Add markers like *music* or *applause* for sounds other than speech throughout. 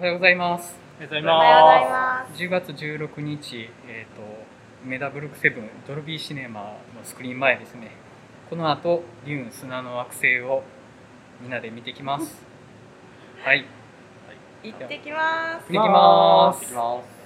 おはようございます。おはようございおはようございまます。10月16日、えっ、と、メダブルクセブンドルビーシネマのスクリーン前ですね。この後、デューン砂の惑星をみんなで見てきます。はい。行ってきます。行ってきます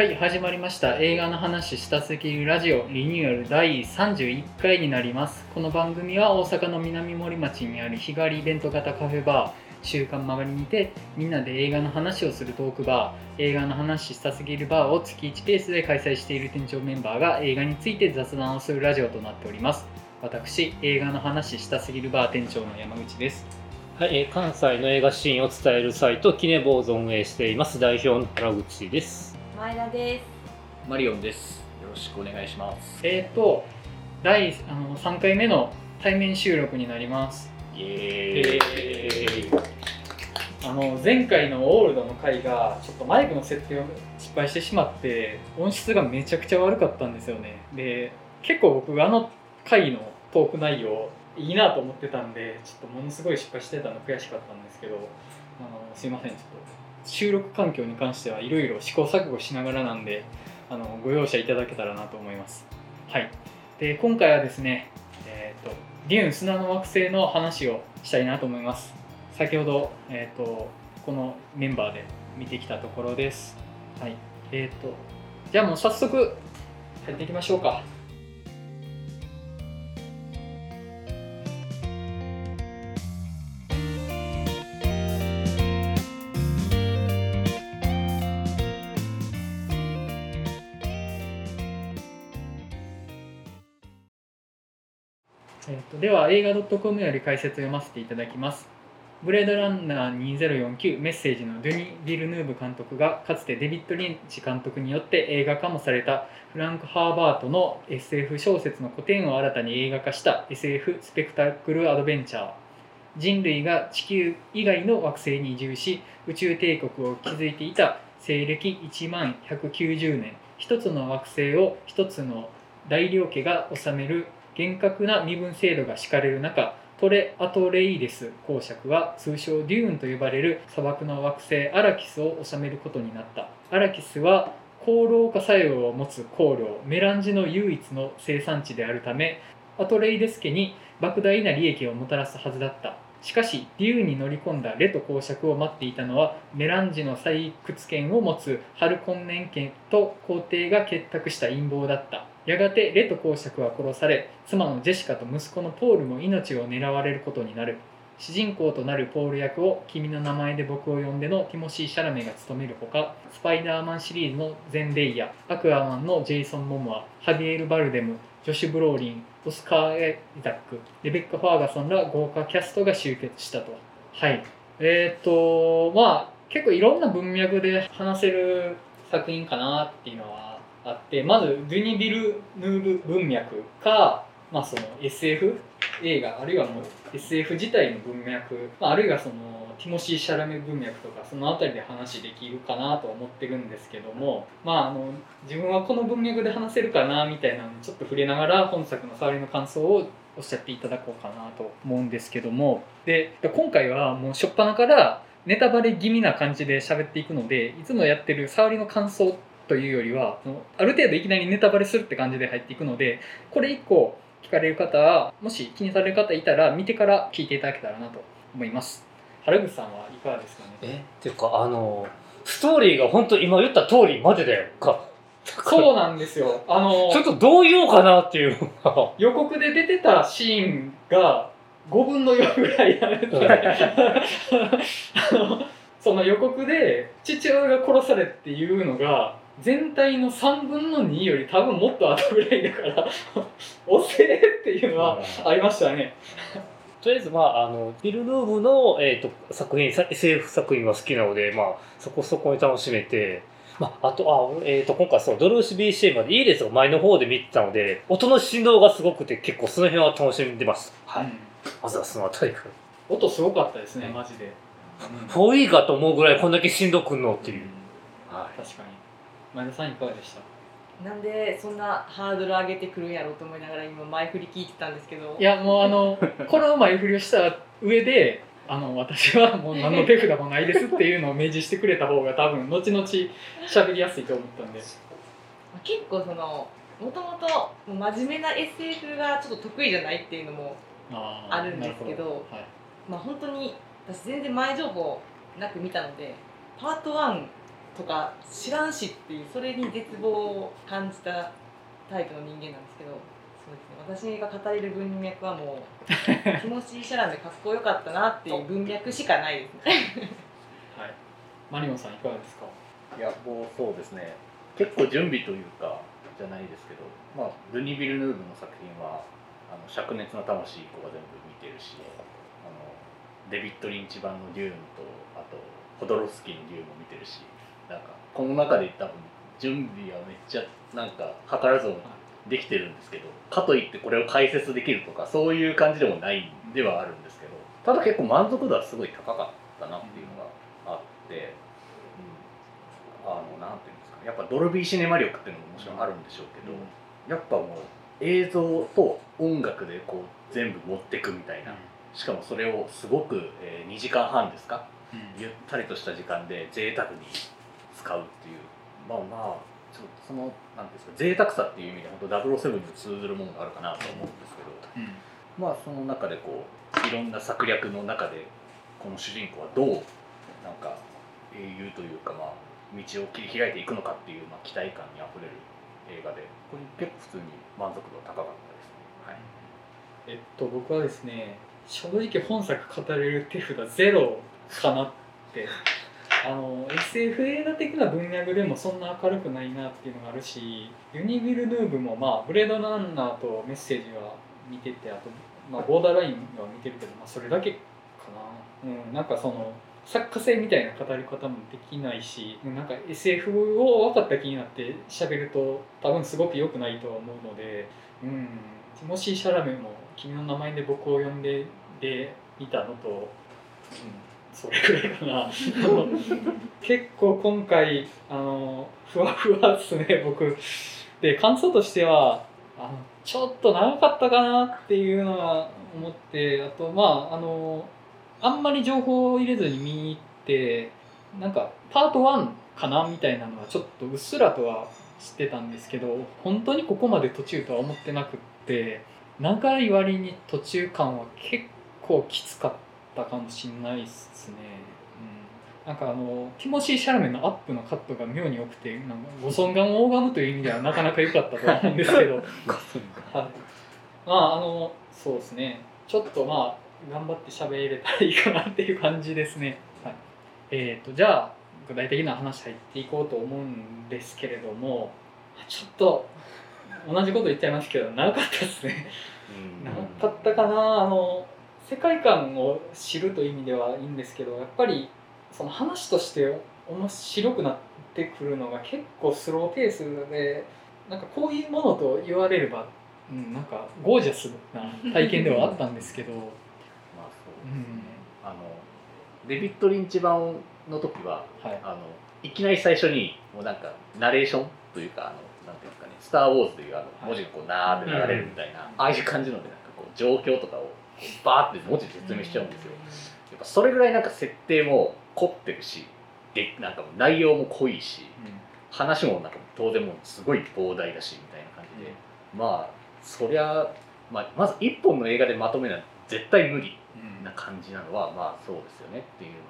はい、始まりました。映画の話したすぎるラジオリニューアル第31回になります。この番組は大阪の南森町にある日帰りイベント型カフェバー、週刊曲がりにてみんなで映画の話をするトークバー、映画の話したすぎるバーを月1ペースで開催している店長メンバーが映画について雑談をするラジオとなっております。私、映画の話したすぎるバー店長の山口です。はい、関西の映画シーンを伝えるサイトキネボーズを運営しています代表の原口です。前田です。マリオンです。よろしくお願いします。えっ、と、第あの3回目の対面収録になります。イエーイ。あの前回のオールドの回がちょっとマイクの設定を失敗してしまって音質がめちゃくちゃ悪かったんですよねで結構僕があの回のトーク内容いいなと思ってたんでちょっとものすごい失敗してたの悔しかったんですけどあのすいませんちょっと収録環境に関してはいろいろ試行錯誤しながらなんであのご容赦いただけたらなと思いますはいで今回はですねえっ、とデューン砂の惑星の話をしたいなと思います先ほど、えー、とこのメンバーで見てきたところです。はい。えっ、と、じゃあもう早速入っていきましょうか。では映画 .com より解説を読ませていただきます。ブレードランナー2049メッセージのドゥニ・ビルヌーブ監督がかつてデビッド・リンチ監督によって映画化もされたフランク・ハーバートの SF 小説の古典を新たに映画化した SF スペクタクル・アドベンチャー人類が地球以外の惑星に移住し宇宙帝国を築いていた西暦1万190年一つの惑星を一つの大領家が治める厳格な身分制度が敷かれる中トレ・アトレイデス公爵は通称デューンと呼ばれる砂漠の惑星アラキスを治めることになった。アラキスは高老化作用を持つ香料メランジの唯一の生産地であるためアトレイデス家に莫大な利益をもたらすはずだった。しかしデューンに乗り込んだレト公爵を待っていたのはメランジの採掘権を持つハルコンネン家と皇帝が結託した陰謀だった。やがてレト公爵は殺され妻のジェシカと息子のポールも命を狙われることになる。主人公となるポール役を「君の名前で僕を呼んで」のティモシー・シャラメが務めるほかスパイダーマンシリーズのゼンデイヤアクアマンのジェイソン・モモアハビエル・バルデムジョシュ・ブローリンオスカー・エイザックレベッカ・ファーガソンら豪華キャストが集結したと。はい。えっ、とまあ結構いろんな文脈で話せる作品かなっていうのはあってまずドゥニ・ビルヌーブ文脈か、まあ、その SF 映画あるいはもう SF 自体の文脈、まあ、あるいはそのティモシー・シャラメ文脈とかその辺りで話できるかなと思ってるんですけどもまああの自分はこの文脈で話せるかなみたいなのにちょっと触れながら本作の触りの感想をおっしゃっていただこうかなと思うんですけども。で今回はもう初っ端からネタバレ気味な感じで喋っていくのでいつもやってる触りの感想というよりはある程度いきなりネタバレするって感じで入っていくのでこれ1個聞かれる方はもし気にされる方いたら見てから聞いていただけたらなと思います。原口さんはいかがですかね？えっていうかあのストーリーが本当今言った通りまでだよか。そうなんですよ。あのちょっとどう言おうかなっていう。*laughs* 予告で出てたシーンが5分の4ぐらいあるんで。*laughs* あのその予告で父親が殺されっていうのが全体の3分の2より多分もっと後ぐらいだから *laughs* 遅えっていうのはありましたね。とりあえず、まあ、あのビル・ヌーブの、えー、と作品さ SF 作品が好きなので、まあ、そこそこに楽しめて、まあ、あとあ、俺えー、と今回そうドルーシ BCM までいいですが前の方で見てたので音の振動がすごくて結構その辺は楽しんでます、はい。うんまずはそのあたりから。音すごかったですねマジで。フォーイーかと思うぐらいこんだけしんどくんのっていう、は確かに前田さんいかがでした？なんでそんなハードル上げてくるんやろうと思いながら今前振り聞いてたんですけど。いやもうあの *laughs* この前振りをした上であの私はもう何の手札もないですっていうのを明示してくれた方が多分後々喋りやすいと思ったんで。結構そのもともと真面目な SF がちょっと得意じゃないっていうのもあるんですけどはい。まあ本当に私全然前情報なく見たのでパート1とか知らんしっていうそれに絶望を感じたタイプの人間なんですけどそうですね私が語れる文脈はもうティモシー・ *laughs* シャラメかっこよかったなっていう文脈しかないですね。はい、マリオンさんいかがですか？いやもうそうですね。結構準備というかじゃないですけどまあルニ・ビルヌーブの作品はあの灼熱の魂以降は全部見てるしあのデビッド・リンチ版の「デューン」とあとホドロフスキーの「デューン」も見てるしなんかこの中で多分準備はめっちゃなんか図らずもできてるんですけどかといってこれを解説できるとかそういう感じでもないんではあるんですけどただ結構満足度はすごい高かったなっていうのがあって、うん、あのなんていうんですかねやっぱドルビーシネマ力っていうのももちろんあるんでしょうけど、やっぱもう映像と音楽でこう全部持ってくみたいなしかもそれをすごく、えー2時間半ですか？ゆったりとした時間で贅沢に使うっていう。まあまあちょっとそのなんていうんですか贅沢さっていう意味で本当007に通ずるものがあるかなと思うんですけど。うん。まあその中でこういろんな策略の中でこの主人公はどうなんか英雄というかまあ道を切り開いていくのかっていう、まあ、期待感にあふれる映画でこれ結構普通に満足度高かったです。ね。はい。えっと僕はですね正直本作語れる手札ゼロかなってあの SF 映画的な文脈でもそんな明るくないなっていうのがあるしユニ・ビルヌーブもまあブレードランナーとメッセージは見ててあと、まあ、ボーダーラインは見てるけど、まあ、それだけかな、うん、なんかその作家性みたいな語り方もできないしなんか SF を分かった気になって喋ると多分すごく良くないと思うのでうんティモシー・シャラメも「君の名前で僕を呼んで」で見たのと、うん、それぐらいかな結構今回あのふわふわっすね僕で感想としてはあのちょっと長かったかなっていうのは思ってあとまああのあんまり情報を入れずに見に行ってなんかパート1かなみたいなのはちょっとうっすらとは知ってたんですけど本当にここまで途中とは思ってなくって長い割に途中間は結構きつかった。かもしれないですね、うん、なんかあのティモシー・シャラメのアップのカットが妙に良くてなんかご尊顔を拝むという意味ではなかなか良かったとは思うんですけど。*laughs* はい、まああのそうですね。ちょっとまあ頑張って喋れたらいいかなっていう感じですね、はい、えっ、とじゃあ具体的な話入っていこうと思うんですけれども。ちょっと同じこと言っちゃいますけど長かったですね。長かったかな。あの世界観を知るという意味ではいいんですけどやっぱりその話として面白くなってくるのが結構スローペースでなんかこういうものと言われれば、うん、なんかゴージャスな体験ではあったんですけど、まあそうですね、あのデビッド・リンチ版の時ははい、あのいきなり最初にもうなんかナレーションというかあのなんていうんですかね「スター・ウォーズ」というあの文字がこうなーって流れるみたいな、ああいう感じのでなんかこう状況とかをバーって文字で説明しちゃうんですよ。やっぱそれぐらいなんか設定も凝ってるしでなんか内容も濃いし話もなんか当然もうすごい膨大だしみたいな感じで、まあそりゃ、まあ、まず一本の映画でまとめない絶対無理うん。な感じなのはまあそうですよねっていうので、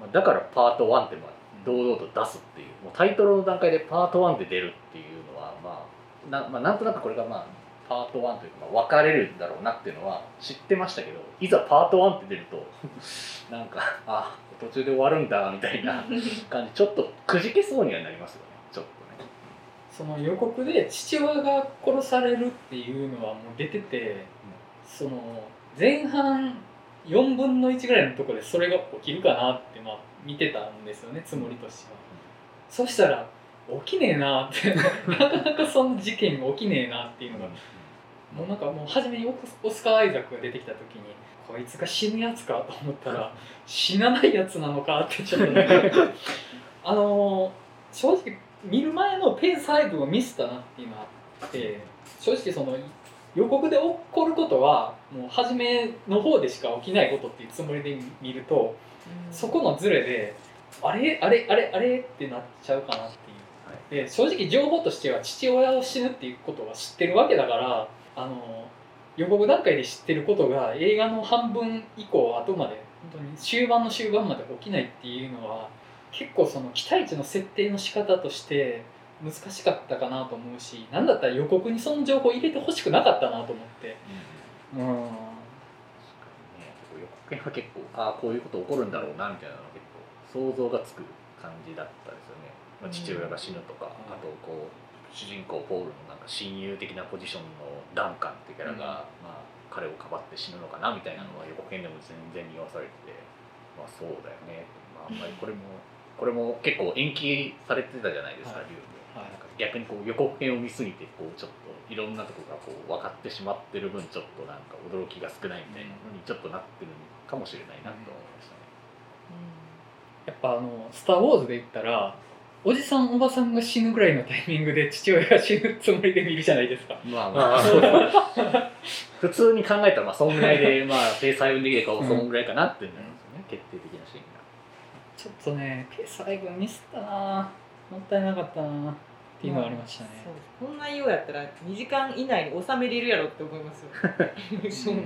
まあ、だからパート1ってまあ堂々と出すっていう。もうタイトルの段階でパート1で出るっていうのはまあな,、まあ、なんとなくこれがまあパート1というか、まあ、分かれるんだろうなっていうのは知ってましたけどいざパート1って出ると *laughs* なんかあ途中で終わるんだみたいな感じちょっとくじけそうにはなりますよねちょっとね。その予告で父親が殺されるっていうのはもう出てて、その前半4分の1ぐらいのところでそれが起きるかなってまあ見てたんですよねつもりとしては。そしたら起きねえなって *laughs* なかなかその事件が起きねえなっていうのがもうなんかもう初めにオスオスカー・アイザックが出てきた時にこいつが死ぬやつかと思ったら *laughs* 死なないやつなのかってちょっとね。*laughs* あの正直見る前のペース配分をミスったなっていうのがあって正直その予告で起こることはもう初めの方でしか起きないことっていうつもりで見るとそこのズレであれ？あれ？あれ？あれ？ってなっちゃうかなっていう。で正直情報としては父親を死ぬっていうことは知ってるわけだからあの予告段階で知ってることが映画の半分以降後まで本当に終盤の終盤まで起きないっていうのは結構その期待値の設定の仕方として難しかったかなと思うし何だったら予告にその情報入れてほしくなかったなと思って。うん。確かにね。予告編は結構ああこういうこと起こるんだろうなみたいなのが結構想像がつく感じだったですよね、まあ、父親が死ぬとか、うん。あとこう主人公ポールのなんか親友的なポジションのダンカンっていうキャラが、うん。まあ、彼をかばって死ぬのかなみたいなのは予告編でも全然見わされててまあそうだよね、まあ、あんまりこれも *laughs* これも結構延期されてたじゃないですか、はい。リュウも。はい。逆にこう予告編を見すぎてこうちょっといろんなとこがこう分かってしまってる分ちょっとなんか驚きが少ないみたいなのにちょっとなってるかもしれないなと思いましたね。やっぱあの「スター・ウォーズ」で言ったらおじさんおばさんが死ぬぐらいのタイミングで父親が死ぬつもりで見るじゃないですか。まあまあ。*laughs* 普通に考えたらまあそんぐらいで *laughs* まあペース配分できるかそんぐらいかなってなるんですよね、決定的なシーンが。ちょっとねペース配分ミスったな。もったいなかったなっていうのがありましたね。こんなようやったら2時間以内に収めれるやろって思いますよ。*laughs*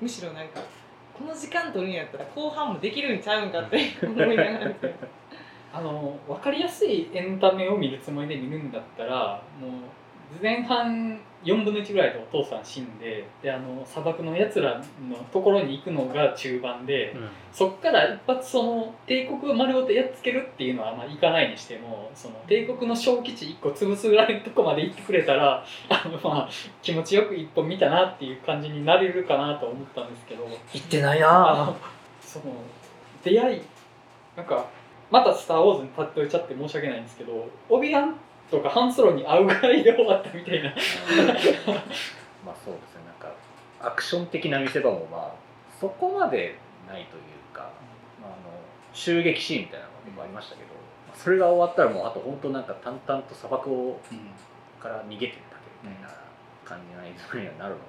むしろなんかこの時間取るんやったら後半もできるんちゃうんかって思いながらあの分かりやすいエンタメを見るつもりで見るんだったらもう前半4分の1ぐらいでお父さん死んでであの砂漠のやつらのところに行くのが中盤で、そっから一発その帝国を丸ごとやっつけるっていうのはまあいかないにしてもその帝国の小基地1個潰すぐらいのとこまで行ってくれたら *laughs* あのまあ気持ちよく一本見たなっていう感じになれるかなと思ったんですけど。言ってないあなのその出会いなんかまた「スター・ウォーズ」に例えちゃって申し訳ないんですけどオビアンとかハンソロに会うぐらいで終わったみたいな。まあそうですね。なんかアクション的な見せ場もまあそこまでないというか、まあ、あの襲撃シーンみたいなのが結構ありましたけど、まあそれが終わったらもうあと本当なんか淡々と砂漠をから逃げてるだけみたいな感じの映像にはなるので、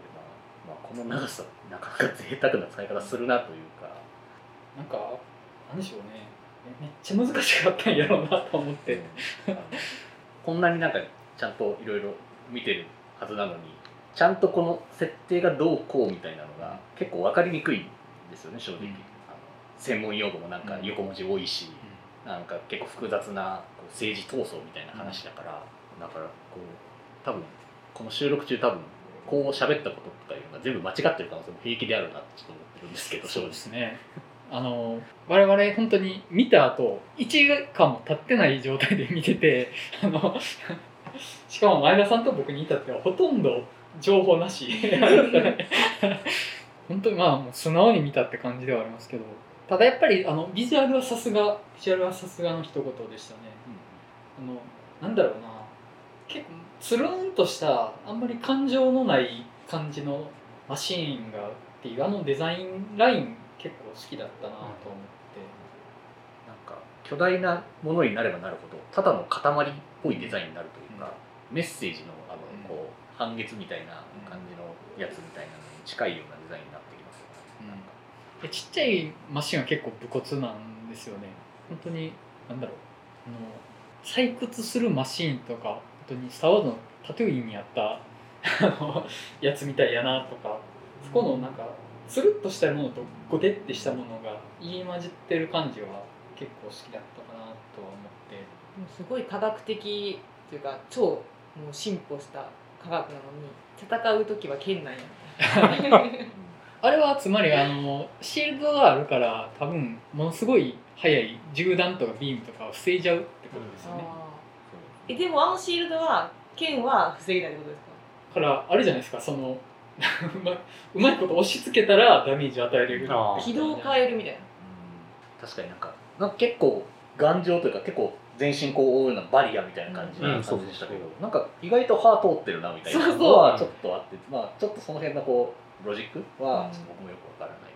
まあまあ、この長さなかなか贅沢な使い方するなというか、なんかなんでしょうねめめっちゃ難しかったんやろうなと思って、*laughs* こんなになんかちゃんといろいろ見てるはずなのにちゃんとこの設定がどうこうみたいなのが結構分かりにくいんですよね正直、うん。あの専門用語もなんか横文字多いし、なんか結構複雑なこう政治闘争みたいな話だから、だからこう多分この収録中多分こう喋ったこととかいうのが全部間違ってる可能性も平気であるなってちょっと思ってるんですけどそうですねあの我々本当に見た後1時間も経ってない状態で見ててあのしかも前田さんと僕に至ってはほとんど情報なし。*laughs* 本当にまあもう素直に見たって感じではありますけど。ただやっぱりあのビジュアルはさすがビジュアルはさすがの一言でしたね。あのなんだろうな。結構つるんとしたあんまり感情のない感じのマシーンがっていうあのデザインライン結構好きだったなと思って、なんか巨大なものになればなるほどただの塊っぽいデザインになるというか、メッセージのあのうん。こう半月みたいな感じのやつみたいなのに近いようなデザインになってきますよん。か。でちっちゃいマシンは結構武骨なんですよね。本当になんだろう。あの採掘するマシーンとか本当にスター・ウォーズのタトゥーインにあったあのやつみたいやなとかそこのなんかつるっとしたものとゴテってしたものが入り混じってる感じは結構好きだったかなとは思って。もうすごい科学的というか超もう進歩した科学なのに戦う時は剣なんや *laughs* あれはつまりあのシールドがあるから多分ものすごい速い銃弾とかビームとかを防いじゃうってことですよね、えでもあのシールドは剣は防げないってことですか？だからあれじゃないですかそのうまうまいこと押し付けたらダメージ与えれる。軌道を変えるみたいな。うん。確かになんかなんか結構頑丈というか結構全身こう覆うようなバリアみたいな感じうんな感じでしたけど、なんか意外と歯通ってるなみたいなそうそう。のはちょっとあってまあちょっとその辺のこうロジックはちょっと僕もよくわからない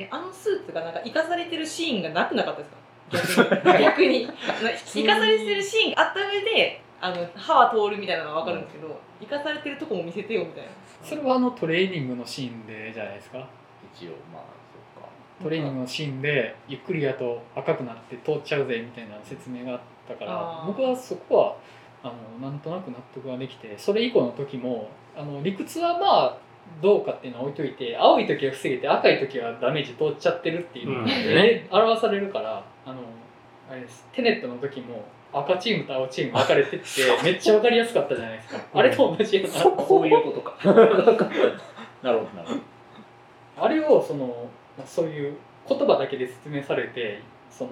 えあのスーツがなんか生かされてるシーンがなくなかったですか？*laughs* 逆に。生かされてるシーンがあった上であの歯は通るみたいなのは分かるんですけど生かされてるとこも見せてよみたいなそれはあのトレーニングのシーンでじゃないですか？一応まあそうか。トレーニングのシーンでゆっくりやと赤くなって通っちゃうぜみたいな説明があったから僕はそこはあのなんとなく納得ができてそれ以降の時もあの理屈はまあどうかっていうのは置いといて青い時は防げて赤い時はダメージ通っちゃってるっていうのうん。で表されるからあのあれです。テネットの時も赤チームと青チーム分かれてってめっちゃ分かりやすかったじゃないですか。あれと同じようなそう。いうことか。*laughs* なるほどなるほど。あれをそのそういう言葉だけで説明されてその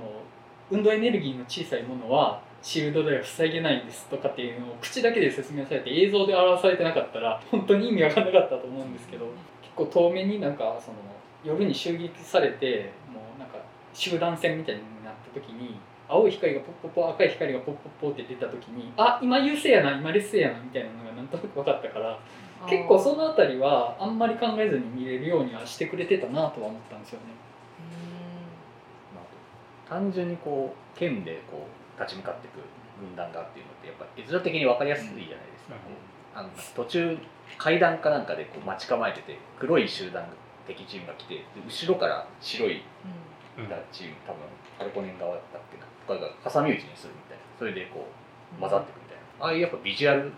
運動エネルギーの小さいものはシールドでは塞げないんですとかっていうのを口だけで説明されて映像で表されてなかったら本当に意味わかんなかったと思うんですけど結構遠目になんかその夜に襲撃されてもうなんか集団戦みたいになった時に青い光がポッポッポ赤い光がポッポッポって出た時にあ今優勢やな今劣勢やなみたいなのがなんとなく分かったから結構その辺りはあんまり考えずに見れるようにはしてくれてたなとは思ったんですよね。まあ単純にこう剣でこう立ち向かっていく軍団がっていうのってやっぱ絵面的に分かりやすいじゃないですか、うん。あの途中階段かなんかでこう待ち構えてて黒い集団敵チームが来てで後ろから白いうん。チーム多分ハルコネン側だったっけなとかが挟み撃ちにするみたいな。それでこう混ざっていくみたいな。ああいうやっぱビジュアル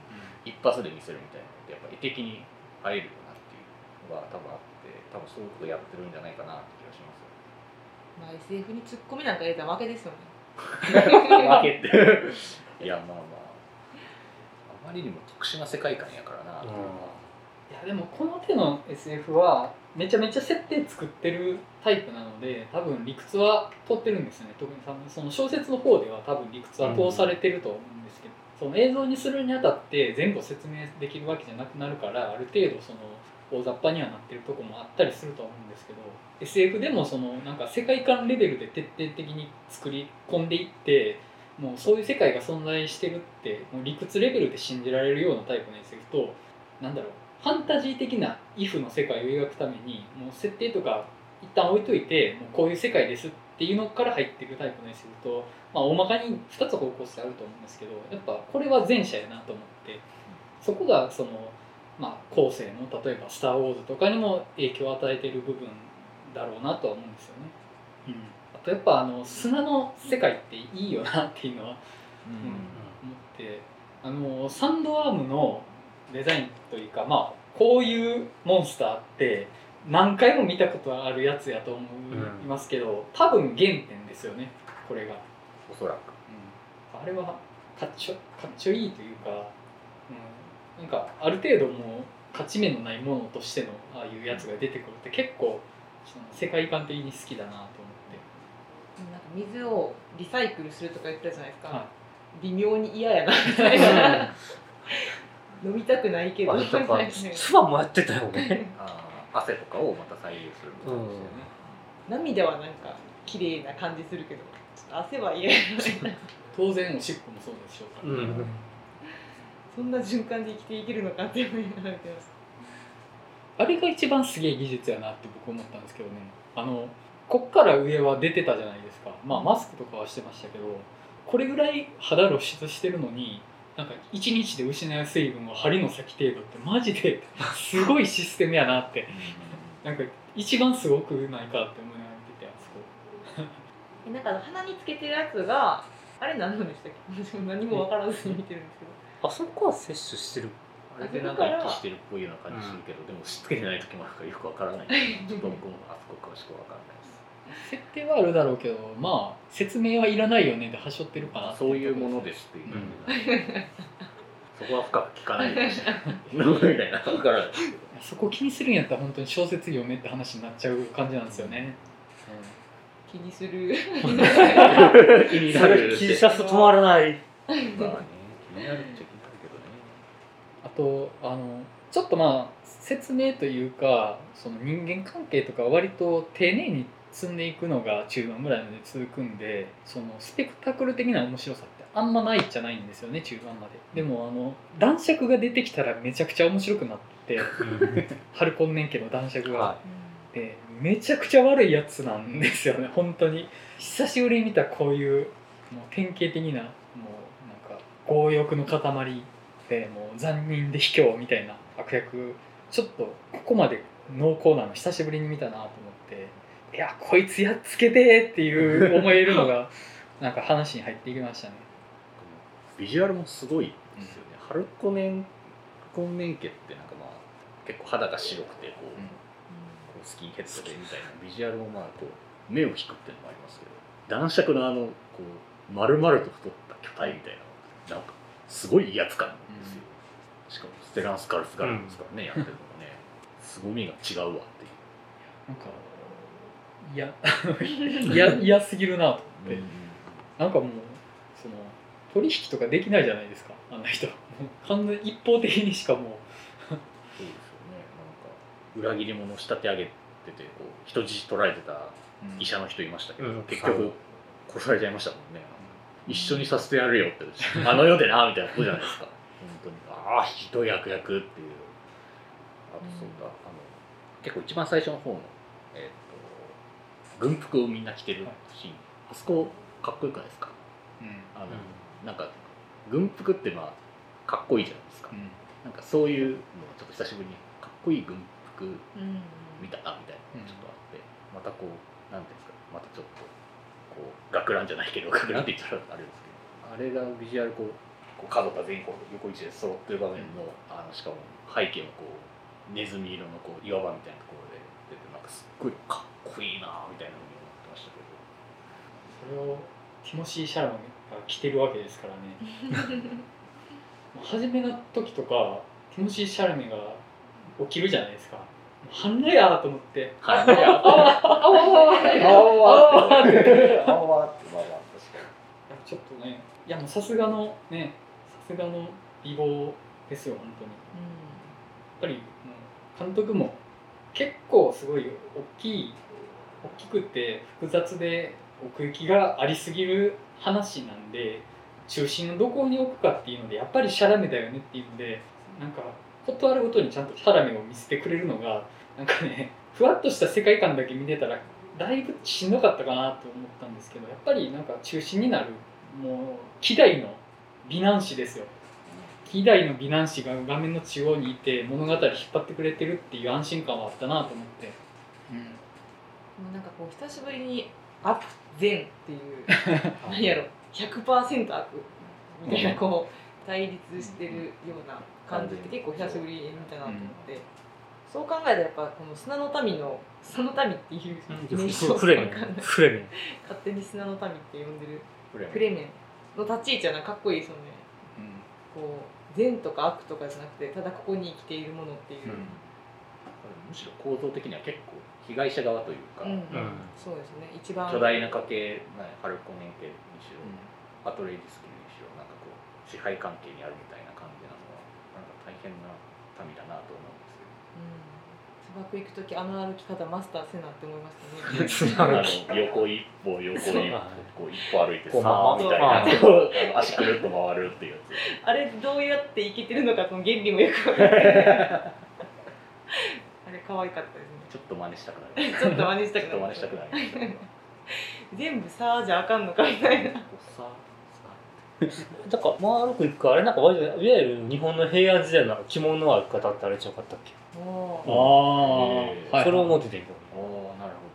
一発で見せるみたいなのってやっぱ絵的に映えるよなっていうのが多分あって多分そういうことやってるんじゃないかなって気がします。まあ SF にツッコミなんか入れたら負けですよね。*laughs* 負けて。*laughs* いやまあまあ。あまりにも特殊な世界観やからな、いやでもこの手の SF はめちゃめちゃ設定作ってるタイプなので多分理屈は通ってるんですよね。特にその小説の方では多分理屈は通されてると思うんですけど、その映像にするにあたって全部説明できるわけじゃなくなるからある程度その大雑把にはなってるとこもあったりすると思うんですけど SF でもそのなんか世界観レベルで徹底的に作り込んでいってもうそういう世界が存在してるってもう理屈レベルで信じられるようなタイプの SF となんだろうファンタジー的な if の世界を描くためにもう設定とか一旦置いといてもうこういう世界ですっていうのから入っていくタイプの SF と、まあ、大まかに2つ方向性あると思うんですけどやっぱこれは前者やなと思ってそこがその、まあ、後世の例えば「スター・ウォーズ」とかにも影響を与えている部分だろうなとは思うんですよね。うん、あとやっぱあの砂の世界っていいよなっていうのはうん思ってあのサンドアームのデザインというかまあこういうモンスターって何回も見たことあるやつやと思いますけど、多分原点ですよねこれが、おそらく。あれはかっちょかっちょいいというか、うん、なんかある程度もう勝ち目のないものとしてのああいうやつが出てくるって結構その世界観的に好きだなと思って。なんか水をリサイクルするとか言ったじゃないですか、は微妙に嫌やなみたいな *laughs* 飲みたくないけど。あれとかツバもやってたよね。*laughs* 汗とかをまた再現するみたいな。ですよね、涙はなんか綺麗な感じするけど汗は嫌 *laughs* 当然おしっこもそうでしょうから、うん。そんな循環で生きていけるのかっていうふうになってます。あれが一番すげえ技術やなって僕思ったんですけどね。あのこっから上は出てたじゃないですか。まあマスクとかはしてましたけどこれぐらい肌露出してるのになんか1日で失う水分を針の先程度ってマジで *laughs* すごいシステムやなって。なんか一番すごくないかって思いながら見ててあそこ。*laughs* えなんか鼻につけてるやつがあれ何なんでしたっけ？私も何も分からずに見てるんですけど。あそこは摂取してる。あれでなんか一致してるっぽいような感じするけど、でもしつけてない時もあるからよくわからない。ちょっと僕もあそこ詳しくわからない設定はあるだろうけどまあ説明はいらないよねではしょってるかなそういうものですっていう感じなん *laughs* で、そこは深く聞かないでそこ気にするんやったら本当に小説読めって話になっちゃう感じなんですよね、気にする気にな。る気にさすと止まらないまあね気になるっちゃ気になるけどね。あとあのちょっとまあ説明というかその人間関係とか割と丁寧に積んでいくのが中盤ぐらいまで続くんでそのスペクタクル的な面白さってあんまないじゃないんですよね中盤まで。でもあの男爵が出てきたらめちゃくちゃ面白くなってハルコンネン家の男爵が、はでめちゃくちゃ悪いやつなんですよね本当に。久しぶりに見たこういうもう典型的なもうなんか強欲の塊でもう残忍で卑怯みたいな悪役ちょっとここまで濃厚なの久しぶりに見たなと思っていやこいつやっつけてっていう思えるのが *laughs* なんか話に入っていきましたね。ビジュアルもすごいですよね、ハルコネンコンネン家ってなんかまあ結構肌が白くてこう,、こうスキンヘッドでみたいなビジュアルもまあこう目を引くっていうのもありますけど男爵のあのこう丸々と太った巨体みたいななんかすごい威圧感なんですよ、しかもステランス・カルスガルですからね、やってるのがね凄みが違うわっていう。なんか嫌嫌 *laughs* *laughs* 嫌すぎるなと思って、なんかもうその取引とかできないじゃないですか。あんな人。*laughs* 完全に一方的にしかもう。そうですよね。なんか裏切り者を仕立て上げててこう人質取られてた医者の人いましたけど、うん。結局殺されちゃいましたもんね。一緒にさせてやるよってあの世でなみたいなことじゃないですか。本当に。ああひどい悪役っていう。あとそうだ、あの結構一番最初の方のえっ、と軍服をみんな着てるシーン、あそこかっこよくないですか？うん。あの、なんか軍服ってまあかっこいいじゃないですか、うん。なんかそういうのをちょっと久しぶりにかっこいい軍服うん見たなみたいなのがちょっとあって、またこうなんていうんですか？またちょっとこう学ランじゃないけど学ランって言ったらあれですけど。あれがビジュアルこうこう角が全員こう横一で揃ってる場面の,、あのしかも背景もこうネズミ色のこう岩場みたいなところすっごいかっこいいなみたいなふうに思ってましたけど。それをティモシー・シャラメが着てるわけですからね。*laughs* 初めの時とかティモシー・シャラメが起きるじゃないですか。はんれやと思って「はいあわあわあわあわあわって。あわって。あわって。まあまあ確かにちょっとねいやもうさすがのねさすがの美貌ですよ本当にやっぱりもう監督も結構すごい大きい大きくて複雑で奥行きがありすぎる話なんで中心をどこに置くかっていうのでやっぱりシャラメだよねっていうのでなんかことあるごとにちゃんとシャラメを見せてくれるのがなんかねふわっとした世界観だけ見てたらだいぶしんどかったかなと思ったんですけどやっぱりなんか中心になるもう希代の美男子ですよ。希代の美男子が画面の中央にいて物語引っ張ってくれてるっていう安心感はあったなと思って、うん、もうなんかこう久しぶりに悪善っていう *laughs* 何やろ100%悪みたいなこう対立してるような感じって結構久しぶりに見たなと思って、そう考えたらやっぱこの砂の民の砂の民っていう名称フレメン。フレメン。勝手に砂の民って呼んでる。フレメン。の立ち位置はかかっこいいですよね。こう善とか悪とかじゃなくてただここに生きているものっていう、むしろ構造的には結構被害者側というか、うんうん。そうですね。一番。巨大な家系、まあ、ハルコネン家にしろ、アトレイディスキにしろなんかこう支配関係にあるみたいな感じなのはなんか大変な民だなと思うんですうん砂漠行く時あの歩き方マスターせなって思いましたね。あの横一歩横一歩こう一歩歩いてさあみたいな。*laughs* 足くるっと回るっていうやつ。あれどうやっていけてるのかその原理もよくわかんない。あれ可愛かったですねちょっと真似したくなる。ちょっと真似したくなる。*laughs* 全部さあじゃあかんのかみたいな。さ *laughs* だから丸くいくかあれなんかいわゆる日本の平安時代の着物の歩き方ってあれちゃうかったっけ、もあうあ、はい、それを思っててんけどおおなるほ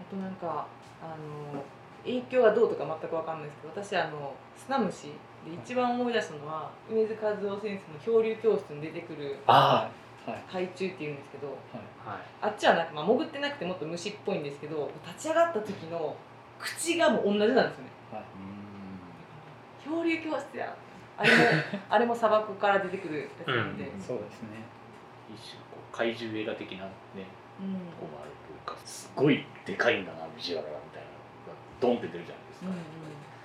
あとなんかあの影響がどうとか全くわかんないですけど私あの砂虫で一番思い出したのは梅津和夫先生の漂流教室に出てくるあはい。海中っていうんですけどあはい。あっちはなんか、まあ、潜ってなくてもっと虫っぽいんですけど立ち上がった時の口がもう同じなんですよね。はい。漂流教室やあれもあれも砂漠から出てくるやつなんで、うん。そうですね。一種こう怪獣映画的なねうん。とこもあるというかすごいでかいんだなビジュアルがみたいなのがドンって出るじゃないですか、うん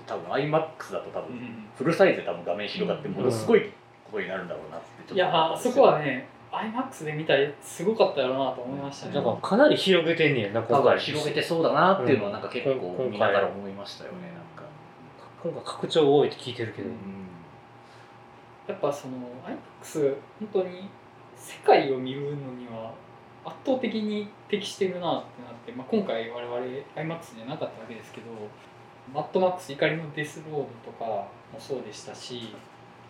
多分 iMAX だと多分、うん。フルサイズで多分画面広がってものすごいことになるんだろうなってちょっといやそこはね IMAX で見たらすごかったやろうなと思いましたね。だからかなり広げてんねやなだから広げてそうだなっていうのはなんか結構うん見ながら思いましたよね、うん。なんか、今回拡張多いって聞いてるけど、やっぱその IMAX 本当に世界を見るのには圧倒的に適してるなってなって、まあ、今回我々 IMAX じゃなかったわけですけどマッドマックス怒りのデスロードとかもそうでしたし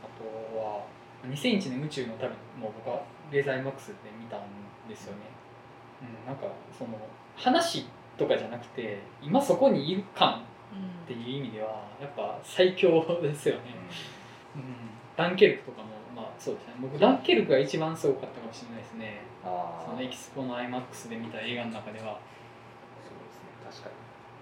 あとは2001年宇宙の旅も僕はレーザー IMAX で見たんですよね、うん、なんかその話とかじゃなくて今そこにいる感っていう意味ではやっぱ最強ですよね、うん、ダンケルクとかもまあそうですね。僕ダンケルクが一番すごかったかもしれないですね。あそのエキスポの IMAX で見た映画の中では。そうですね。確か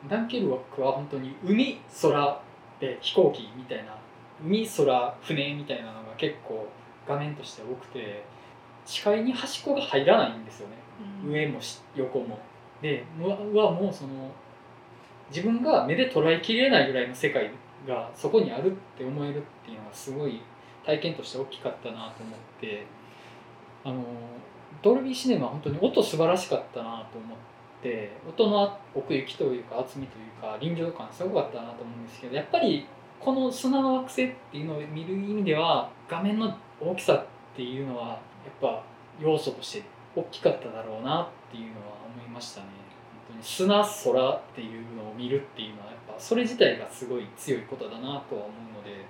に。ダンケルクは本当に海空で飛行機みたいな海空船みたいなのが結構画面として多くて視界に端っこが入らないんですよね。上もし横も。でうわもうその自分が目で捉えきれないぐらいの世界がそこにあるって思えるっていうのがすごい体験として大きかったなと思って。あのドルビーシネマは本当に音素晴らしかったなと思って。音の奥行きというか厚みというか臨場感すごかったなと思うんですけどやっぱりこの砂の惑星っていうのを見る意味では画面の大きさっていうのはやっぱ要素として大きかっただろうなっていうのは思いましたね。本当に砂空っていうのを見るっていうのはやっぱそれ自体がすごい強いことだなとは思うので、うん、ちょ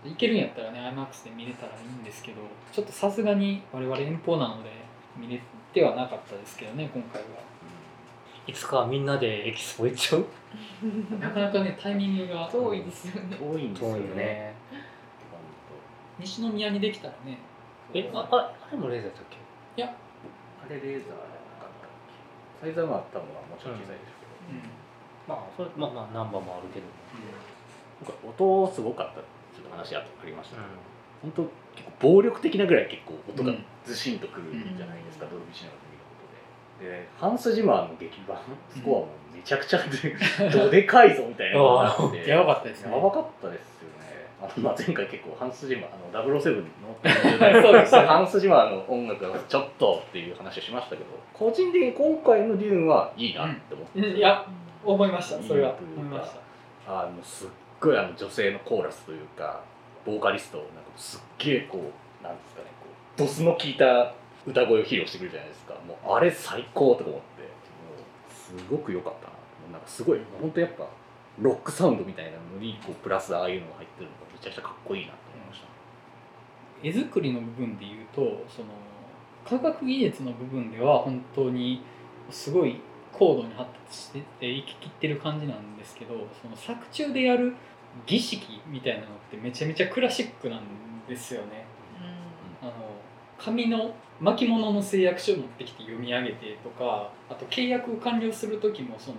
っと行けるんやったらね IMAX で見れたらいいんですけどちょっとさすがに我々遠方なので見れてはなかったですけどね今回は。いつかはみんなでエキスポ行っちゃう？なかなかねタイミングが。遠いですよね。遠いんですよ遠いよねね西宮にできたらね。えあああれもレーザーだったっけ？あれレーザーじゃなかったっけ？サイズはまあ多分もちろん小さいですけど、うん。まあそれまあまあナンバーもあるけど。なんか音すごかった。ちょっと話あとありました。けど、本当結構暴力的なぐらい結構音がずしんとくるじゃないですか、ドルビーシネマで見ることで。でハンス・ジマーの劇版スコアもめちゃくちゃで *laughs* どでかいぞみたいなのがあって。*laughs* やばかったですね。やばかったですよ。ねあの、まあ、前回結構ハンス・ジマーあの007の *laughs* そうですね。ハンス・ジマーの音楽がちょっとっていう話をしましたけど *laughs* 個人的に今回のデューンはいいなって思って、うん。いや思いましたそれは。思いました。あのすっごいあの女性のコーラスというかボーカリストなんかすっげえこうなんですかねこうドスの効いた歌声を披露してくるじゃないですか。もうあれ最高とか思って。もうすごく良かったな。なんかすごい本当やっぱロックサウンドみたいなのにこうプラスああいうのが入ってるのちゃくちゃかっこいいなと思いました、絵作りの部分で言うとその科学技術の部分では本当にすごい高度に発達してて生ききってる感じなんですけどその作中でやる儀式みたいなのってめちゃめちゃクラシックなんですよね。あの紙の巻物の誓約書を持ってきて読み上げてとかあと契約を完了する時もその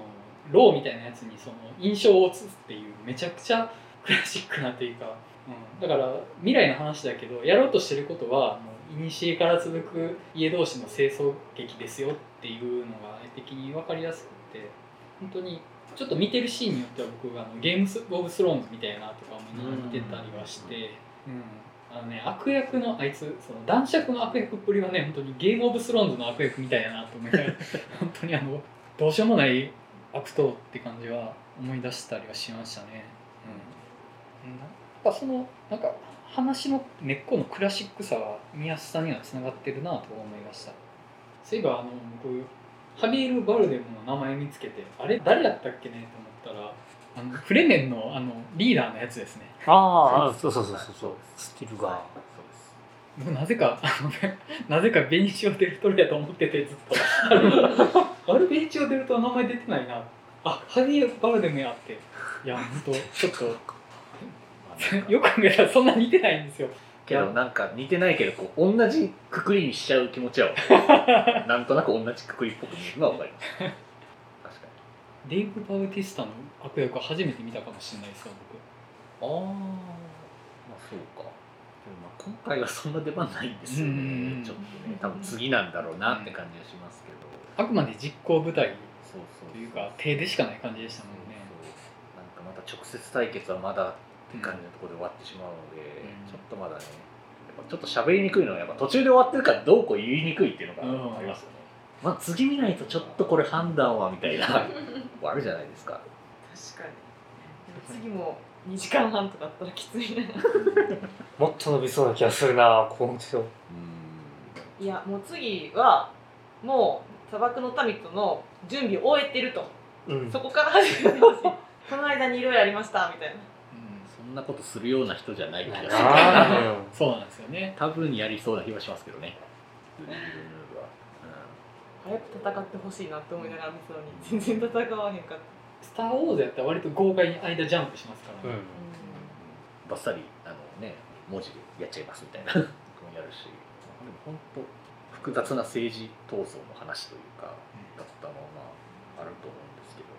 ローみたいなやつにその印象を写すっていうめちゃくちゃクラシックなというか、うん、だから未来の話だけどやろうとしてることはもう古から続く家同士の清掃劇ですよっていうのが絵的に分かりやすくて本当にちょっと見てるシーンによっては僕あのゲームス・オブ・スローンズみたいなとかも似てたりはして。うんあのね、悪役のあいつその男爵の悪役っぷりはね本当にゲームオブスローンズの悪役みたいだなと思いながら *laughs* 本当にあのどうしようもない悪党って感じは思い出したりはしましたね。うん、やっぱそのなんか話の根っこのクラシックさは見やすさにはつながってるなと思いました。そういえばあの僕ハビエル・バルデムの名前見つけてあれ誰やったっけねと思ったらあのフレメンのあのリーダーのやつですね。ああそうそうそうそうそう。スティルがそうです。僕なぜかあのねなぜかベニシオ・デルトロやと思っててずっと。あれベニシオ・デルトロ名前出てないな。あハビエル・バルデムやって。いや本当ちょっと *laughs* よく考えたらそんな似てないんですよ。けどなんか似てないけどこう同じくくりにしちゃう気持ちは *laughs* なんとなく同じくくりっぽく見えるのは分かります。確かデイブ・バウティスタの悪役は初めて見たかもしれないですわ僕。にああまあそうか。でもまあ今回はそんな出番ないんですよね。ちょっとね多分次なんだろうなって感じはしますけど。あくまで実行部隊というか手でしかない感じでしたもんね。そう。なんかまた直接対決はまだって感じのところで終わってしまうので、うん。ちょっとまだねやっぱちょっと喋りにくいのはやっぱ途中で終わってるからどうこう言いにくいっていうのがありますよね、まあ次見ないとちょっとこれ判断はみたいなあるじゃないですか。確かに。でも次も2時間半とかあったらきついなもっと伸びそうな気がするなこの人うん。いやもう次はもう砂漠の民との準備を終えてると。うん。そこから始めてほしい。その間にいろいろありましたみたいな。そんなことするような人じゃない気がする。あそうなんですよね。多分やりそうな気はしますけどね。早く戦ってほしいなって思いながら見てたのに全然戦わへんかった。スター・ウォーズやったら割と豪快に間ジャンプしますからね、うん。うん、バッサリあのね文字でやっちゃいますみたいな。*laughs* こともやるし。でも本当複雑な政治闘争の話というかだったのはまああると思うんですけど、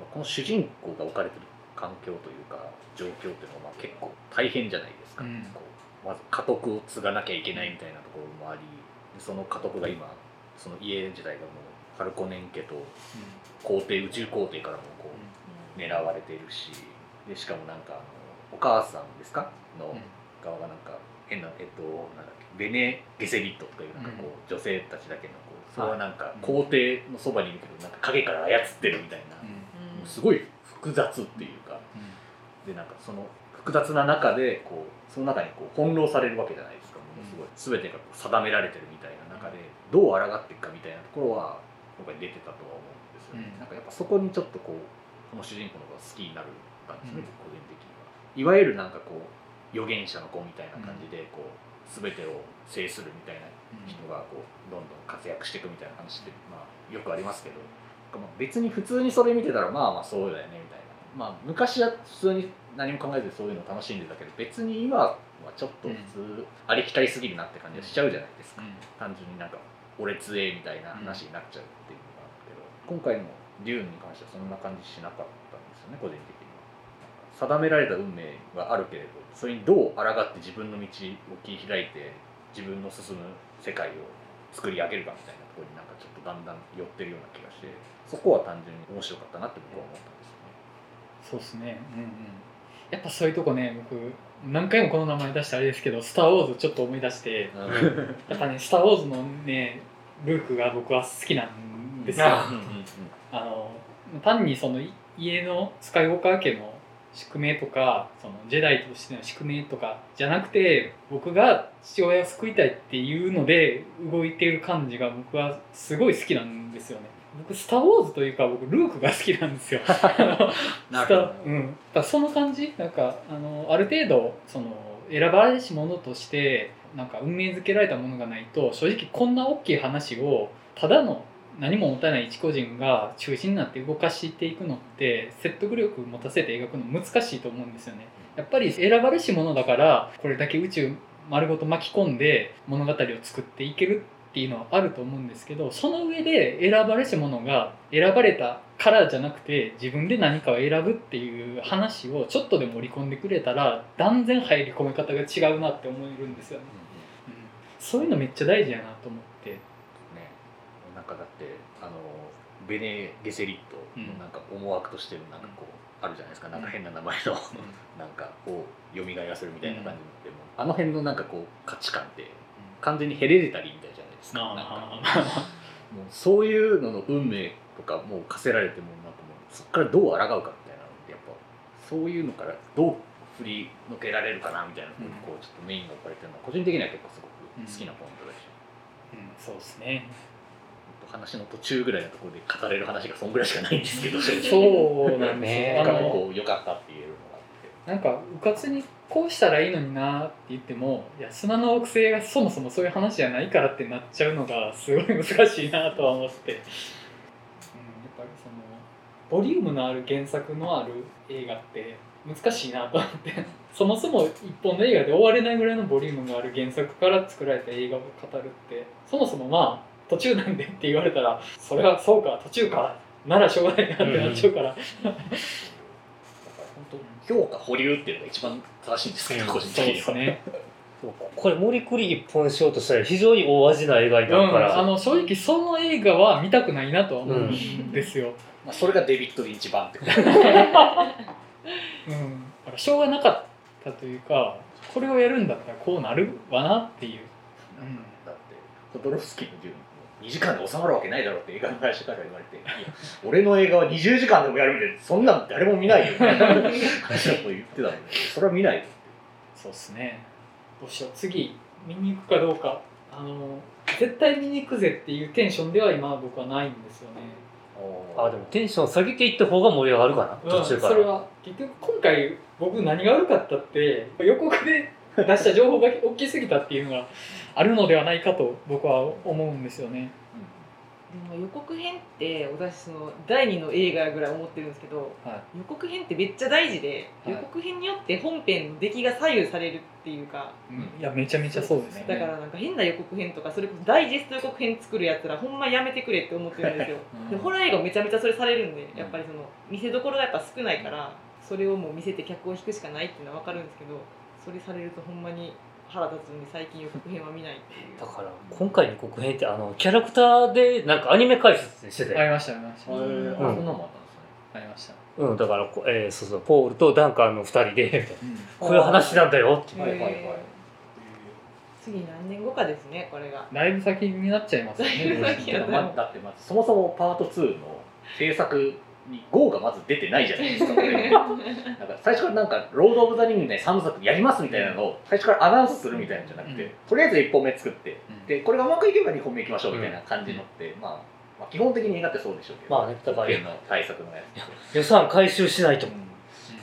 まあこの主人公が置かれてる環境というか状況っていうのはまあ結構大変じゃないですか、うん。こうまず家督を継がなきゃいけないみたいなところもありでその家督が今その家自体がもうハルコネン家と皇帝宇宙皇帝からもこう狙われているしでしかもなんかあのお母さんですか？の側がなんか変なえっとなんだっけベネ・ゲセリットとかいうなんかこう、女性たちだけのこうそれはなんか皇帝のそばにいるけどなんか影から操ってるみたいな、すごい複雑っていうかでなんかその複雑な中でこうその中にこう翻弄されるわけじゃないですか。ものすごい全てがこう定められてるみたいな中でどう抗っていくかみたいなところは今回出てたとは思うんですよね、うん。なんかやっぱそこにちょっとこうこの主人公の方が好きになるったんですね、うん。個人的には。いわゆるなんかこう預言者の子みたいな感じでこう全てを制するみたいな人がこうどんどん活躍していくみたいな話って、まあ、よくありますけど。まあ別に普通にそれ見てたらまあまあそうだよねみたいな、まあ、昔は普通に何も考えずそういうのを楽しんでたけど別に今はちょっと普通ありきたりすぎるなって感じがしちゃうじゃないですか、単純になんか俺強えみたいな話になっちゃうっていうのがあるけど、今回のデューンに関してはそんな感じしなかったんですよね個人的には。定められた運命はあるけれどそれにどう抗って自分の道を切り開いて自分の進む世界を作り上げるかみたいなところになんかちょっとだんだん寄ってるような気がしてそこは単純に面白かったなって僕は思った。そうですね。うんうん。やっぱそういうとこね僕何回もこの名前出してあれですけど「スター・ウォーズ」ちょっと思い出してやっぱね「スター・ウォーズ」のねルークが僕は好きなんですよ。あの単にそのい家のスカイウォーカー家の宿命とかそのジェダイとしての宿命とかじゃなくて僕が父親を救いたいっていうので動いている感じが僕はすごい好きなんですよね僕「スター・ウォーズ」というか僕ルークが好きなんですよ。*laughs* なるほど。うん、だその感じ？なんかあのある程度その選ばれし者としてなんか運命づけられたものがないと正直こんな大きい話をただの何も持たない一個人が中心になって動かしていくのって説得力持たせて描くの難しいと思うんですよね。やっぱり選ばれし者だからこれだけ宇宙丸ごと巻き込んで物語を作っていけるっていうのはあると思うんですけどその上で選ばれし者が選ばれたからじゃなくて自分で何かを選ぶっていう話をちょっとでも盛り込んでくれたら断然入り込め方が違うなって思えるんですよね、うん、そういうのめっちゃ大事やなと思って。ね。なんかだってあのベネ・ゲセリットのなんか思惑としてのなんかこう、あるじゃないですか。なんか変な名前の、なんかを蘇らせるみたいな感じでも、あの辺のなんかこう価値観って完全にヘレデタリーみたいな。いですかなんかもうそういうのの運命とかもう課せられてもなんかもうそこからどう抗うかみたいなのってやっぱそういうのからどう振り抜けられるかなみたいなこうちょっとメインが置かれてるのは個人的には結構すごく好きなポイントだし、うん、そうですね。話の途中ぐらいのところで語れる話がそんぐらいしかないんですけど。そうなんですねかこう。良かったって言えるのなんかうかつにこうしたらいいのになって言ってもいや砂の惑星がそもそもそういう話じゃないからってなっちゃうのがすごい難しいなとは思って、うん、やっぱりそのボリュームのある原作のある映画って難しいなと思って。*laughs* そもそも一本の映画で終われないぐらいのボリュームがある原作から作られた映画を語るってそもそもまあ途中なんでって言われたらそれはそうか途中かならしょうがないなってなっちゃうから、だから本当評価保留っていうのが一番正しいんですけど、うん個人そう的には。ですね。これ無理くり一本しようとしたら非常に大味な映画になるから、うん、あの正直その映画は見たくないなとは思うんですよ、まあ、それがデビッド・リンチ版ってことうん、だからしょうがなかったというかこれをやるんだったらこうなるわなっていう、うん。だってホドロフスキーの銃2時間で収まるわけないだろうって映画の会社から言われていや俺の映画は20時間でもやるみたいなそんなん誰も見ないよ。みたいなこと言ってたのでそれは見ないよ。そうっすね。どうしよう。次見に行くかどうか。あの絶対見に行くぜっていうテンションでは今僕はないんですよね、あでもテンション下げていった方が盛り上がるかな。途中から、それは結局今回僕何が悪かったって予告で出した情報が大きすぎたっていうのがあるのではないかと僕は思うんですよね。でも予告編って私その第二の映画ぐらい思ってるんですけどは予告編ってめっちゃ大事で、はい。予告編によって本編の出来が左右されるっていうかい、いやめちゃめちゃそうですね。だからなんか変な予告編とかそれこそダイジェスト予告編作るやつらほんまやめてくれって思ってるんですよ。*laughs* うん。でホラー映画めちゃめちゃそれされるんでやっぱりその見せどころがやっぱ少ないからそれをもう見せて客を引くしかないっていうのは分かるんですけどそれされるとほんまに腹立つんで最近予告編は見ないっていう。だから今回の予告編ってあのキャラクターでなんかアニメ解説してたよ、ありましたありました、へーあそんなのもあったんですね。ありました。うん、だからこ、えーそうそうポールとダンカンの2人で *laughs* こういう話なんだよってはいはいはい。次何年後かですねこれが。だいぶ先になっちゃいますよだいぶね。先やな。まあだってまずそもそもパート2の制作に GO がまず出てないじゃないですか。*laughs* なんか最初からなんか「ロード・オブ・ザ・リング」みたいな3部作やりますみたいなのを最初からアナウンスするみたいなんじゃなくて、うん。とりあえず1本目作ってうん。でこれがうまくいけば2本目いきましょうみたいな感じのって、まあ、まあ基本的に映画ってそうでしょうけどまあねだかの対策のやつ。予算回収しないと、うん。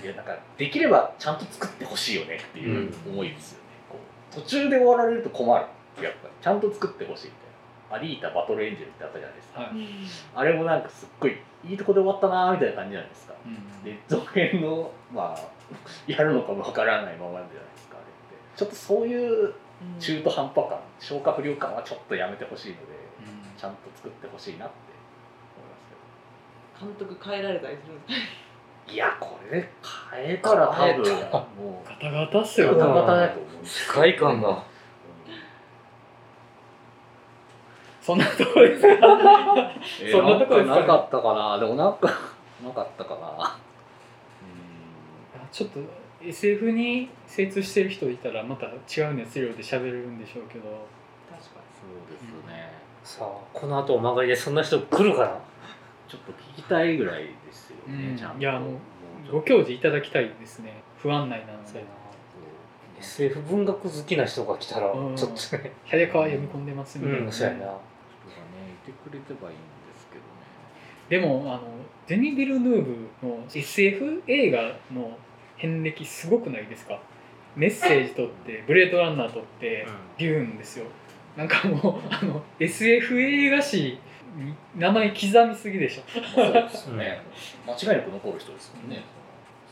いやなんかできればちゃんと作ってほしいよねっていううん。思いですよね、途中で終わられると困る。やっぱりちゃんと作ってほしい。みたいなアリータ・バトル・エンジェルってあったじゃないですか、はい。あれもなんかすっごいいいとこで終わったなーみたいな感じじゃないですか。うん。で続編のまあ *laughs* やるのかもわからないままじゃないですかあれって。ちょっとそういう中途半端感消化不良感はちょっとやめてほしいのでちゃんと作ってほしいなって思いますけど。監督変えられたりするんですか？*laughs* いやこれ変えたら多分もうガタガタっすよ。ガタね。ガタだと思うんですよ。世界観がそんなところですか？*laughs* えーそんなとこですかね？なんかったかな？でもなんか *laughs* なかったかな？ちょっと SF に精通してる人いたらまた違う熱量で喋れるんでしょうけど。確かそうですね。さあこの後おまがいでそんな人来るかなちょっと聞きたいぐらいですよね、うん。ちゃんと。いやもうご教示いただきたいですね。不安内なので。SF 文学好きな人が来たらうん。ちょっとね早川読み込んでますみたいな、うんそうやな人がねいてくれてばいいんですけどね。でもあのデニ・ビルヌーブの SF 映画の遍歴すごくないですか？メッセージとってブレードランナーとって、デューンですよ。なんかもうあの SF 映画史に名前刻みすぎでしょ。まあそうですよね。*laughs* 間違いなく残る人ですもんね。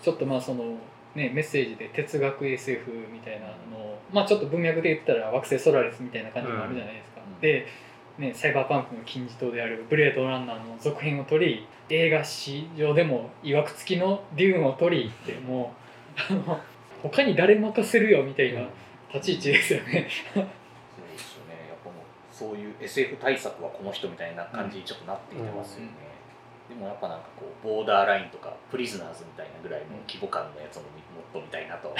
ちょっとまあそのねメッセージで哲学 SF みたいなのをまあちょっと文脈で言ったら惑星ソラリスみたいな感じもあるじゃないですか、うん。で、ね、サイバーパンクの金字塔であるブレードランナーの続編を取り映画史上でもいわくつきのデューンを取りってもうあの他に誰任せるよみたいな立ち位置ですよね、そうですよね。やっぱもうそういう SF 対策はこの人みたいな感じにちょっとなってきてますよね、でもやっぱなんかこうボーダーラインとかプリズナーズみたいなぐらいの規模感のやつももっと見たいなとは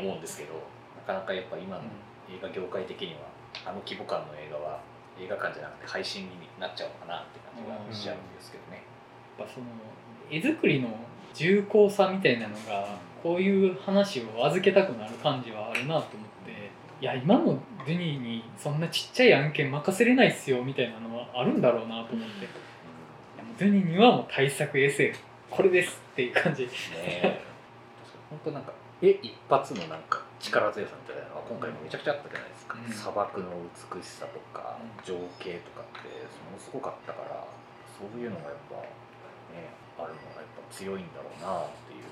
思うんですけどなかなかやっぱ今の映画業界的にはあの規模感の映画は映画館じゃなくて配信になっちゃうのかなって感じがしちゃうんですけどね、やっぱその絵作りの重厚さみたいなのがこういう話を預けたくなる感じはあるなと思っていや今のデュニーにそんなちっちゃい案件任せれないっすよみたいなのはあるんだろうなと思って。うデュニーにはもう対策 SF これですっていう感じ。ねえ。本当なんか絵一発のなんか力強さみたいなのは今回もめちゃくちゃあったじゃないですか、うん。砂漠の美しさとかうん。情景とかってものすごかったからそういうのがやっぱねあるのがやっぱ強いんだろうなっていう。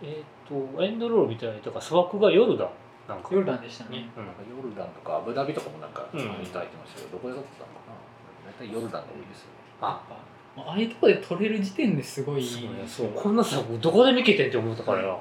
えっ、とエンドロールみたいなとか砂漠がヨルダンなんか？ヨルダンでしたね。うん。なんかヨルダンとかアブダビとかもなんかそういうのいただいてましたけど、どこで撮ったのかな？大体ヨルダンが多いですよね。あ。ああいうとこで撮れる時点ですごい。そうね。そう。こんなさどこで見けてんって思ったからな、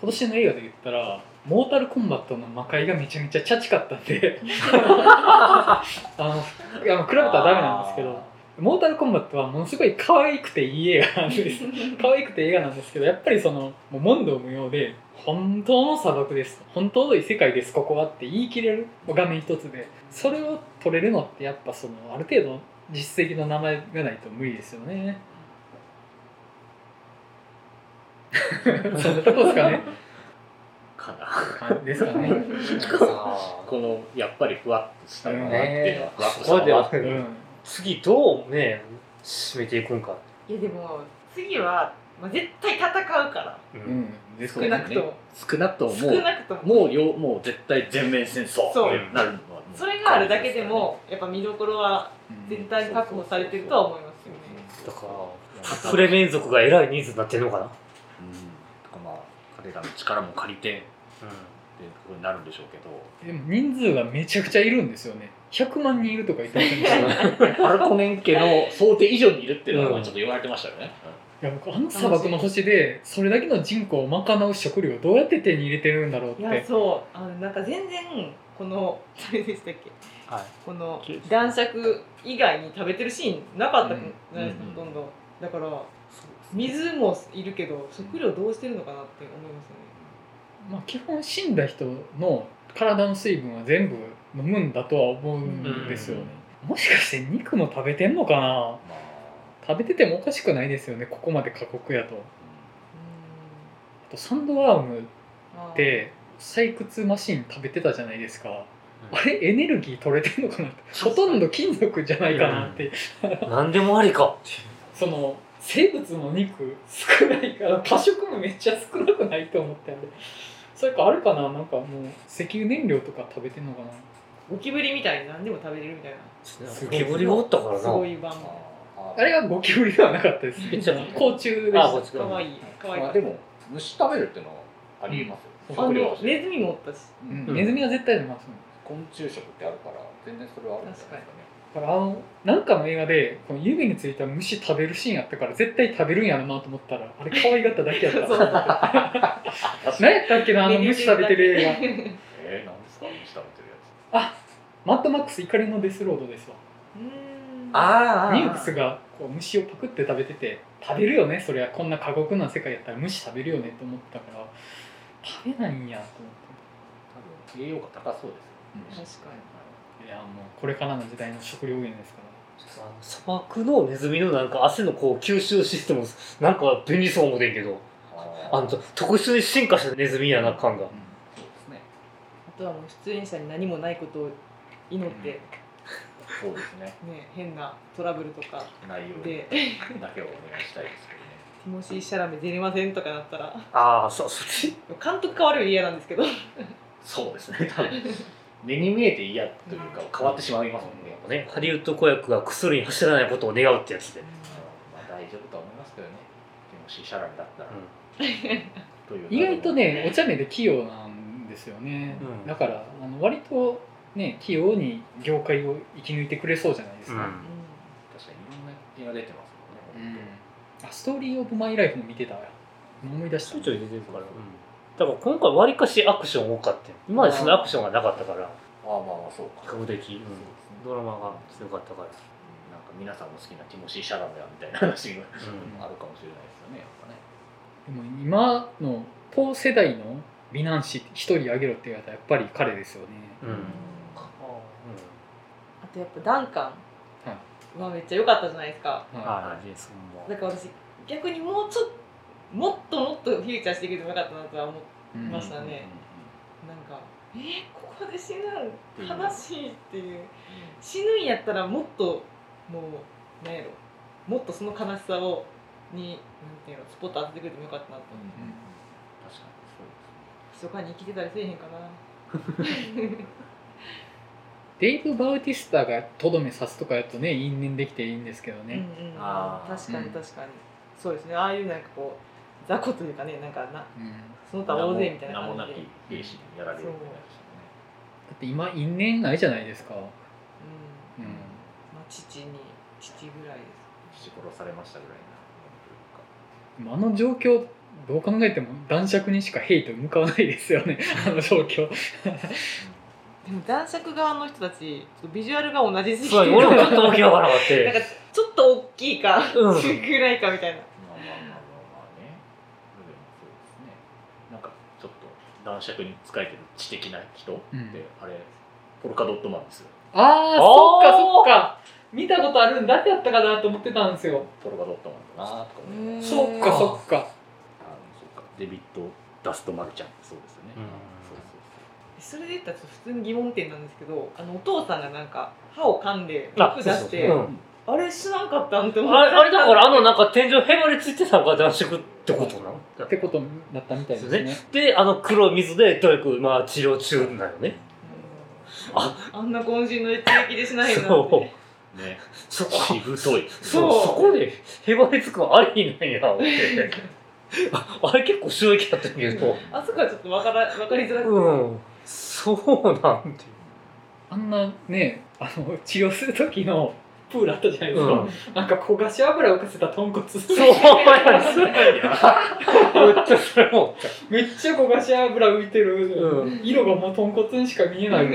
今年の映画で言ったらモータルコンバットの魔界がめちゃめちゃチャチかったんで。*laughs* あのいやもう比べたらダメなんですけどモータルコンバットはものすごい可愛くていい映画なんです。*laughs* 可愛くて映画なんですけどやっぱりそのもう問答無用で本当の砂漠です。本当の異世界ですここはって言い切れる。画面一つで。それを撮れるのってやっぱそのある程度実績の名前がないと無理ですよね *laughs* そんなとこですかね。かな。ですかね。あ *laughs* このやっぱりふわっとしたのなっていうのはふわっとしたこれではままうん。次どうね締めていくんか、いやでも次は、まあ、絶対戦うから。ううん。少なくとも、少なくとも少もうなくとも。もうよもう絶対全面戦争ってなるのはそれがあるだけでもやっぱ見どころはうん絶対に確保されてるとは思いますよね。だからプレメン族がえらい人数になってんのかな、彼らの力も借りてってことになるんでしょうけど。でも人数がめちゃくちゃいるんですよね。100万人いるとか言ってました？ね。*laughs* ハルコネン家の想定以上にいるっていうのはちょっと言われてましたよね、いや僕あの砂漠の星でそれだけの人口を賄う食料をどうやって手に入れてるんだろうっいやてそう。あのなんか全然この誰でしたっけ？はい。この男爵以外に食べてるシーンなかったじゃないですか、うん。ほとんど。だから水もいるけど食料どうしてるのかなって思いますよね。まあ、基本死んだ人の体の水分は全部飲むんだとは思うんですよね、もしかして肉も食べてんのかな？まあ。食べててもおかしくないですよねここまで過酷やと。うあとサンドワームって採掘マシン食べてたじゃないですか。うん。あれエネルギー取れてんのかなって。ほとんど金属じゃないかなって、何でもありか。*laughs* その生物の肉少ないから過食もめっちゃ少なくないと思ってあれそれかあるかななんかもう石油燃料とか食べてんのかな。ゴキブリみたいに何でも食べれるみたいな。すごい煙がおったからな。そういう版ああれはゴキブリではなかったです。えじゃあ甲虫であした。かわいいか。わいい。まあでも虫食べるっていうのはありえますよ、あ食料としてのネズミもおったし。うん。ネズミは絶対出ますもん。昆虫食ってあるから全然それはあるんじゃないですかねだからあのなんかの映画でこの指についた虫食べるシーンあったから絶対食べるんやろなと思ったらあれ可愛がっただけやった。*laughs* 何やったっけなあの虫食べてる映画。*laughs* えー、なんですか虫食べてるやマッドマックス怒りのデスロードですわ。うーん。あニュークスがこう虫をパクって食べてて食べるよね。そりゃこんな過酷な世界やったら虫食べるよねと思ったから食べないんやと思っつ多分栄養価高そうですよ、確かていやもうこれからの時代の食料源ですから。あの砂漠のネズミのなんか汗のこう吸収システムなんか便利そう思うてんけど。ああの特殊に進化したネズミやな感が。そうですね。あとはもう出演者に何もないことを祈って、ね、そうです *laughs* ね。変なトラブルとか内容で。だけをお願いしたいですけどね。ティモシー・シャラメ出れませんとかなったらああそうそっち監督変わるより嫌なんですけどそうですね多分目に見えて嫌というか変わってしまいますもんねやっぱね、ねハリウッド子役が薬に走らないことを願うってやつで、まあ大丈夫とは思いますけどね。でもシシャラメだったら、という意外とねお茶目で器用なんですよね、うん。だからあの割とね器用に業界を生き抜いてくれそうじゃないですか、うん。うん確かにいろんな映画出てますもんね、あストーリー・オブ・マイ・ライフも見てたわ思い出した。ちょいちょい出てるから、だから今回わりかしアクション多かったよ。今までそのアクションがなかったから。ああまあまあそうか。比較的、うん。ドラマが強かったから、なんか皆さんの好きなティモシー・シャラメはみたいな話がうん。あるかもしれないですよねやっぱね。でも今の当世代の美男子一人挙げろって言われたらやっぱり彼ですよね、うん。あとやっぱダンカはンはめっちゃ良かったじゃないですか。いはい、ジェイソンも。だから私逆にもうちょっともっともっとフューチャーしていけてもよかったなとは思ってうんましたねなんかえー、ここで死ぬうん悲しいっていう。死ぬんやったらもっともうなんやろ。もっとその悲しさをになんていうのスポット当ててくれてもよかったなと。うんうんうん。確かにそうですね。密かに生きてたりせえへんかな。*laughs* デイブ・バウティスタがとどめ刺すとかやとね因縁できていいんですけどね、うんうん。あー。確かに確かに、そうですね。ああいうなんかこう雑魚というかねなんかなうん。その他大勢みたいな名もな感じで。き兵士にやられるみたいなね。だって今因縁ないじゃないですか、うん。うん。まあ父に父ぐらいです。父殺されましたぐらいなあの状況どう考えても男爵にしかヘイト向かわないですよね。*laughs* あの状況。でも男爵側の人たちちょっとビジュアルが同じすぎてそう俺もちょっと大きいわからなんて。かちょっと大きいか、うん。*laughs* ぐらいかみたいなまあまあまあまあまあねそれでもそうですねなんかちょっと男爵に仕えてる知的な人って、うん。あれポルカドットマンですよ。ああそっかそっか。見たことあるん誰やったかなと思ってたんですよ。ポルカドットマンだなとか思いへー。そっかそっか。あのそうか。デビッド・ダスト・マルちゃんそうですよね、うん。そうそうそれで言ったらちょっと普通に疑問点なんですけどあのお父さんがなんか歯を噛んであ毒出してうん。あれ知らんかったんって。思あれあれだからあのなんか天井へばりついてたのが男色ってことなの？ってことだったみたいですね。であの黒い水でとにかくまあ治療中なよね。ああんな渾身の一撃でしないなんてそう。ね。そこ。しぶとい。そう。そこでへばりつくのありなんや思って。あ *laughs* あれ結構収益だったけど。あそこはちょっとわからわかりづらくて、うん。そうなんてあんなねあの治療する時のプールあったじゃないですか、うん。なんか焦がし油を浮かせた豚骨。そうやめっちゃそれもめっちゃ焦がし油浮いてる、うん。色がもう豚骨にしか見えないの。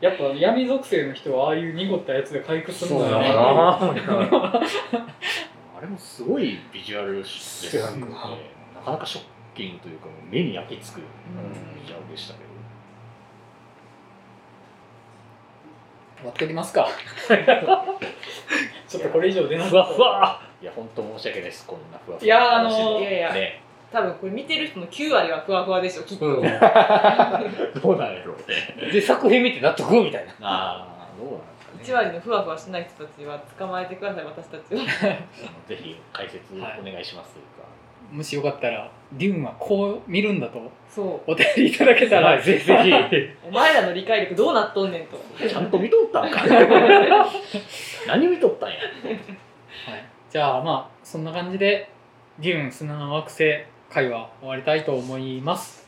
やっぱ闇属性の人はああいう濁ったやつで回復するんだね。な。あれもすごいビジュアルですよね。うんな。かなかショッキングというか目に焼き付くビジュアルでしたけど終わっておりますか。*laughs* ちょっとこれ以上出なふわふわいや本当申し訳ないです。こんなふわふわいやあのいやいやね。多分これ見てる人の9割はふわふわでしょきっと、うん。*laughs* どうなんやろうね。で作品見て納得みたいな。ああどうなんです1かね。割のふわふわしない人たちは捕まえてください私たちを *laughs* あのぜひ解説お願いしますというか、もしよかったらデューンはこう見るんだと。そう。お便りいただけたら、はいぜひぜひ。*laughs* お前らの理解力どうなっとんねんと。ちゃんと見とったんか。*laughs* 何見とったんや。はい、じゃあまあそんな感じでデューン砂の惑星会は終わりたいと思います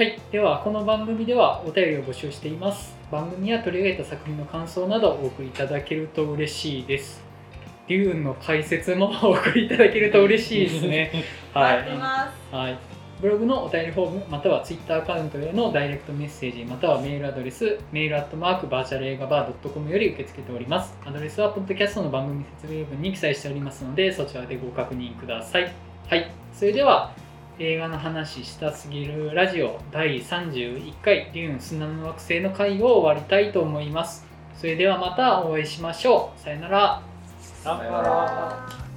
はい。ではこの番組ではお便りを募集しています。番組や取り上げた作品の感想などお送りいただけると嬉しいです。デューンの解説も *laughs* お送りいただけると嬉しいですね。*laughs* はい。はい、ブログのお便りフォームまたはツイッターアカウントへのダイレクトメッセージまたはメールアドレスメールアットマークバーチャル映画バー .com より受け付けております。アドレスはポッドキャストの番組説明文に記載しておりますのでそちらでご確認ください。はい。それでは映画の話したすぎるラジオ第31回デューン砂の惑星の回を終わりたいと思います。それではまたお会いしましょう。さよなら。さよなら。